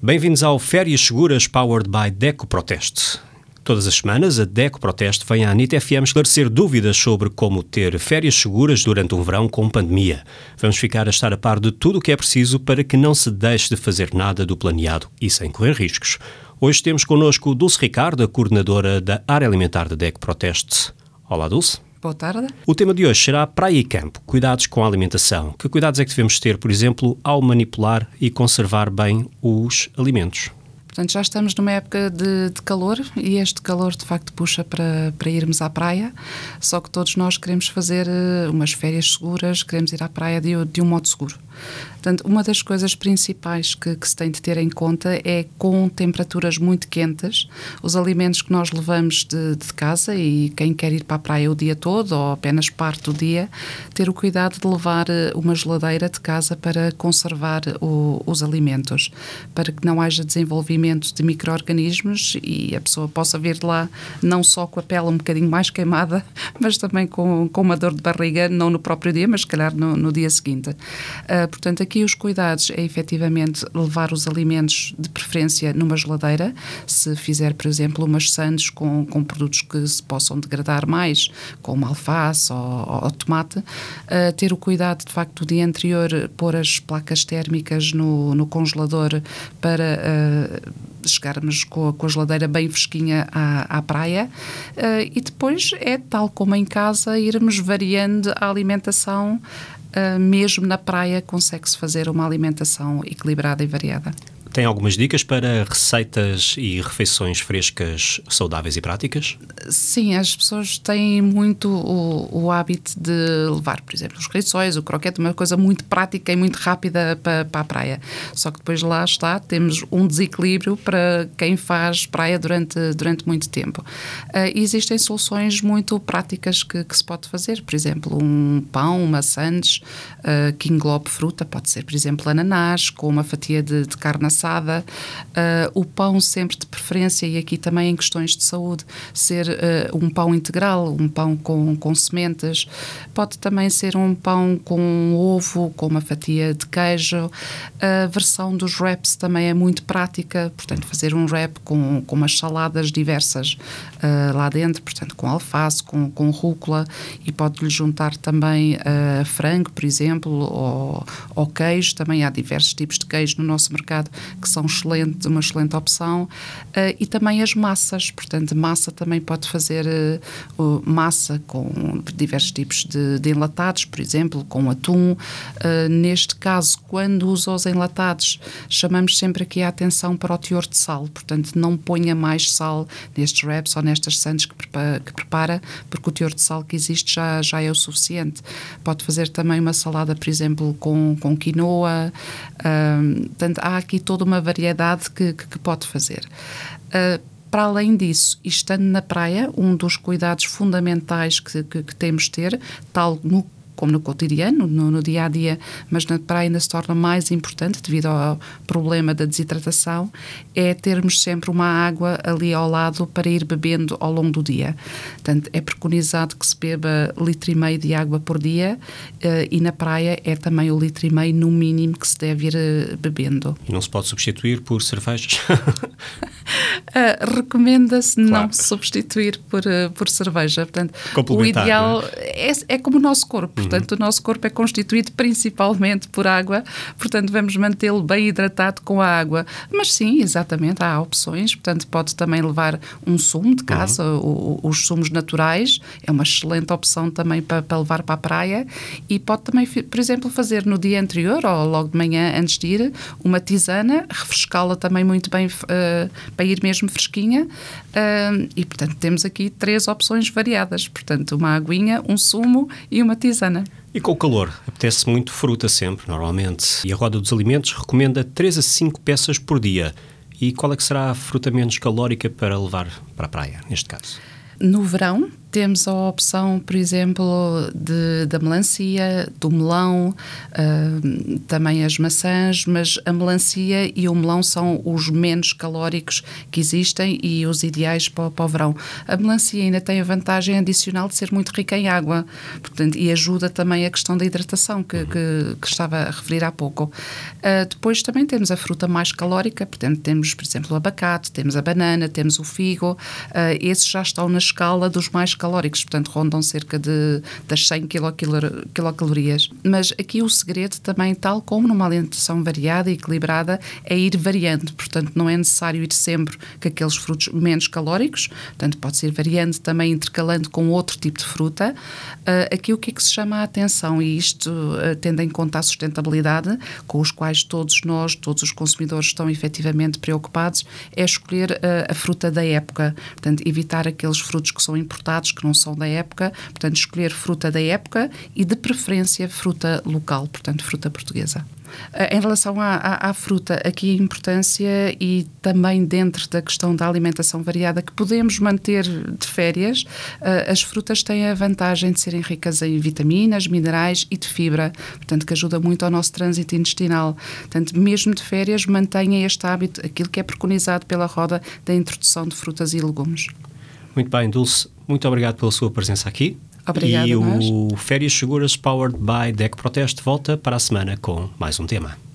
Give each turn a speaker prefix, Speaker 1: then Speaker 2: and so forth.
Speaker 1: Bem-vindos ao Férias Seguras Powered by Deco Proteste. Todas as semanas, a Deco Proteste vem à NIT FM esclarecer dúvidas sobre como ter férias seguras durante um verão com pandemia. Vamos ficar a estar a par de tudo o que é preciso para que não se deixe de fazer nada do planeado e sem correr riscos. Hoje temos connosco Dulce Ricardo, a coordenadora da área alimentar da DEC Proteste. Olá, Dulce.
Speaker 2: Boa tarde.
Speaker 1: O tema de hoje será praia e campo, cuidados com a alimentação. Que cuidados é que devemos ter, por exemplo, ao manipular e conservar bem os alimentos?
Speaker 2: Portanto, já estamos numa época de, de, calor e este calor de facto puxa para, para irmos à praia. Só que todos nós queremos fazer uh, umas férias seguras, queremos ir à praia de, de um modo seguro. Portanto, uma das coisas principais que, que, se tem de ter em conta é com temperaturas muito quentes, os alimentos que nós levamos de, de, casa e quem quer ir para a praia o dia todo ou apenas parte do dia, ter o cuidado de levar eh, uma geladeira de casa para conservar o, os alimentos, para que não haja desenvolvimento de micro-organismos e a pessoa possa vir de lá não só com a pele um bocadinho mais queimada, mas também com, com uma dor de barriga, não no próprio dia, mas se calhar no, no dia seguinte. Uh, portanto, aqui os cuidados é efetivamente levar os alimentos de preferência numa geladeira, se fizer, por exemplo, umas sandes com, com produtos que se possam degradar mais, como alface ou, ou tomate, uh, ter o cuidado, de facto, dia anterior, pôr as placas térmicas no, no congelador para uh, chegarmos com a, com a geladeira bem fresquinha à, à praia. Uh, e depois é tal como em casa irmos variando a alimentação mesmo na praia consegue-se fazer uma alimentação equilibrada e variada.
Speaker 1: Tem algumas dicas para receitas e refeições frescas, saudáveis e práticas?
Speaker 2: Sim, as pessoas têm muito o, o hábito de levar, por exemplo, os rissóis, o croquete, uma coisa muito prática e muito rápida para, para a praia. Só que depois lá está, temos um desequilíbrio para quem faz praia durante, durante muito tempo. Uh, existem soluções muito práticas que, que, se pode fazer, por exemplo, um pão, uma sandes uh, que englobe fruta, pode ser, por exemplo, ananás, com uma fatia de, de carne uh, o pão sempre de preferência, e aqui também em questões de saúde, ser uh, um pão integral, um pão com, com sementes, pode também ser um pão com um ovo, com uma fatia de queijo. A versão dos wraps também é muito prática, portanto, fazer um wrap com, com umas saladas diversas uh, lá dentro, portanto, com alface, com, com rúcula, e pode-lhe juntar também frango, por exemplo, ou, ou queijo, também há diversos tipos de queijo no nosso mercado que são excelente, uma excelente opção, uh, e também as massas, portanto, massa também pode fazer uh, massa com diversos tipos de, de, enlatados, por exemplo, com atum. Uh, neste caso, quando usa os enlatados, chamamos sempre aqui a atenção para o teor de sal, portanto, não ponha mais sal nestes wraps ou nestas sandes que prepara, que prepara, porque o teor de sal que existe já, já é o suficiente. Pode fazer também uma salada, por exemplo, com, com quinoa. portanto, há aqui toda uma variedade que, que, que pode fazer. Uh, para além disso, estando na praia, um dos cuidados fundamentais que, que, que temos de ter, tal no como no cotidiano, no, no, dia a dia, mas na praia ainda se torna mais importante devido ao problema da desidratação, é termos sempre uma água ali ao lado para ir bebendo ao longo do dia. Portanto, é preconizado que se beba litro e meio de água por dia uh, e na praia é também o litro e meio no mínimo que se deve ir uh, bebendo.
Speaker 1: E não se pode substituir por cervejas?
Speaker 2: uh, Recomenda-se claro. não substituir por, por cerveja. Portanto, o ideal é? é? É, como o nosso corpo. Portanto, o nosso corpo é constituído principalmente por água, portanto, vamos mantê-lo bem hidratado com a água. Mas sim, exatamente, há opções, portanto, pode também levar um sumo de casa, uhum. os sumos naturais, é uma excelente opção também para, para, levar para a praia e pode também, por exemplo, fazer no dia anterior ou logo de manhã antes de ir uma tisana, refrescá-la também muito bem uh, para ir mesmo fresquinha uh, e, portanto, temos aqui três opções variadas, portanto, uma aguinha, um sumo e uma tisana.
Speaker 1: E com o calor, apetece muito fruta sempre, normalmente. E a Roda dos Alimentos recomenda 3 a 5 peças por dia. E qual é que será a fruta menos calórica para levar para a praia, neste caso?
Speaker 2: No verão, temos a opção, por exemplo, de, da melancia, do melão, uh, também as maçãs, mas a melancia e o melão são os menos calóricos que existem e os ideais para, para o verão. A melancia ainda tem a vantagem adicional de ser muito rica em água portanto, e ajuda também a questão da hidratação que, que, que estava a referir há pouco. Uh, depois também temos a fruta mais calórica, portanto, temos, por exemplo, o abacate, temos a banana, temos o figo, uh, esses já estão na escala dos mais calóricos, portanto rondam cerca de das 100 quilocalorias. Mas aqui o segredo também, tal como numa alimentação variada e equilibrada, é ir variando, portanto não é necessário ir sempre com aqueles frutos menos calóricos, portanto pode ser variando também intercalando com outro tipo de fruta. Uh, aqui o que é que se chama a atenção e isto uh, tendo em conta a sustentabilidade, com os quais todos nós, todos os consumidores estão efetivamente preocupados, é escolher uh, a fruta da época, portanto evitar aqueles frutos que são importados que não são da época, portanto, escolher fruta da época e, de preferência, fruta local, portanto, fruta portuguesa. Eh, em relação à, à, à, fruta, aqui a importância e também dentro da questão da alimentação variada que podemos manter de férias, uh, as frutas têm a vantagem de serem ricas em vitaminas, minerais e de fibra, portanto que ajuda muito ao nosso trânsito intestinal. Portanto, mesmo de férias, mantenha este hábito, aquilo que é preconizado pela roda da introdução de frutas e legumes.
Speaker 1: Muito bem, Dulce, muito obrigado pela sua presença aqui.
Speaker 2: Obrigada,
Speaker 1: e o Férias Seguras Powered by DEC Proteste volta para a semana com mais um tema.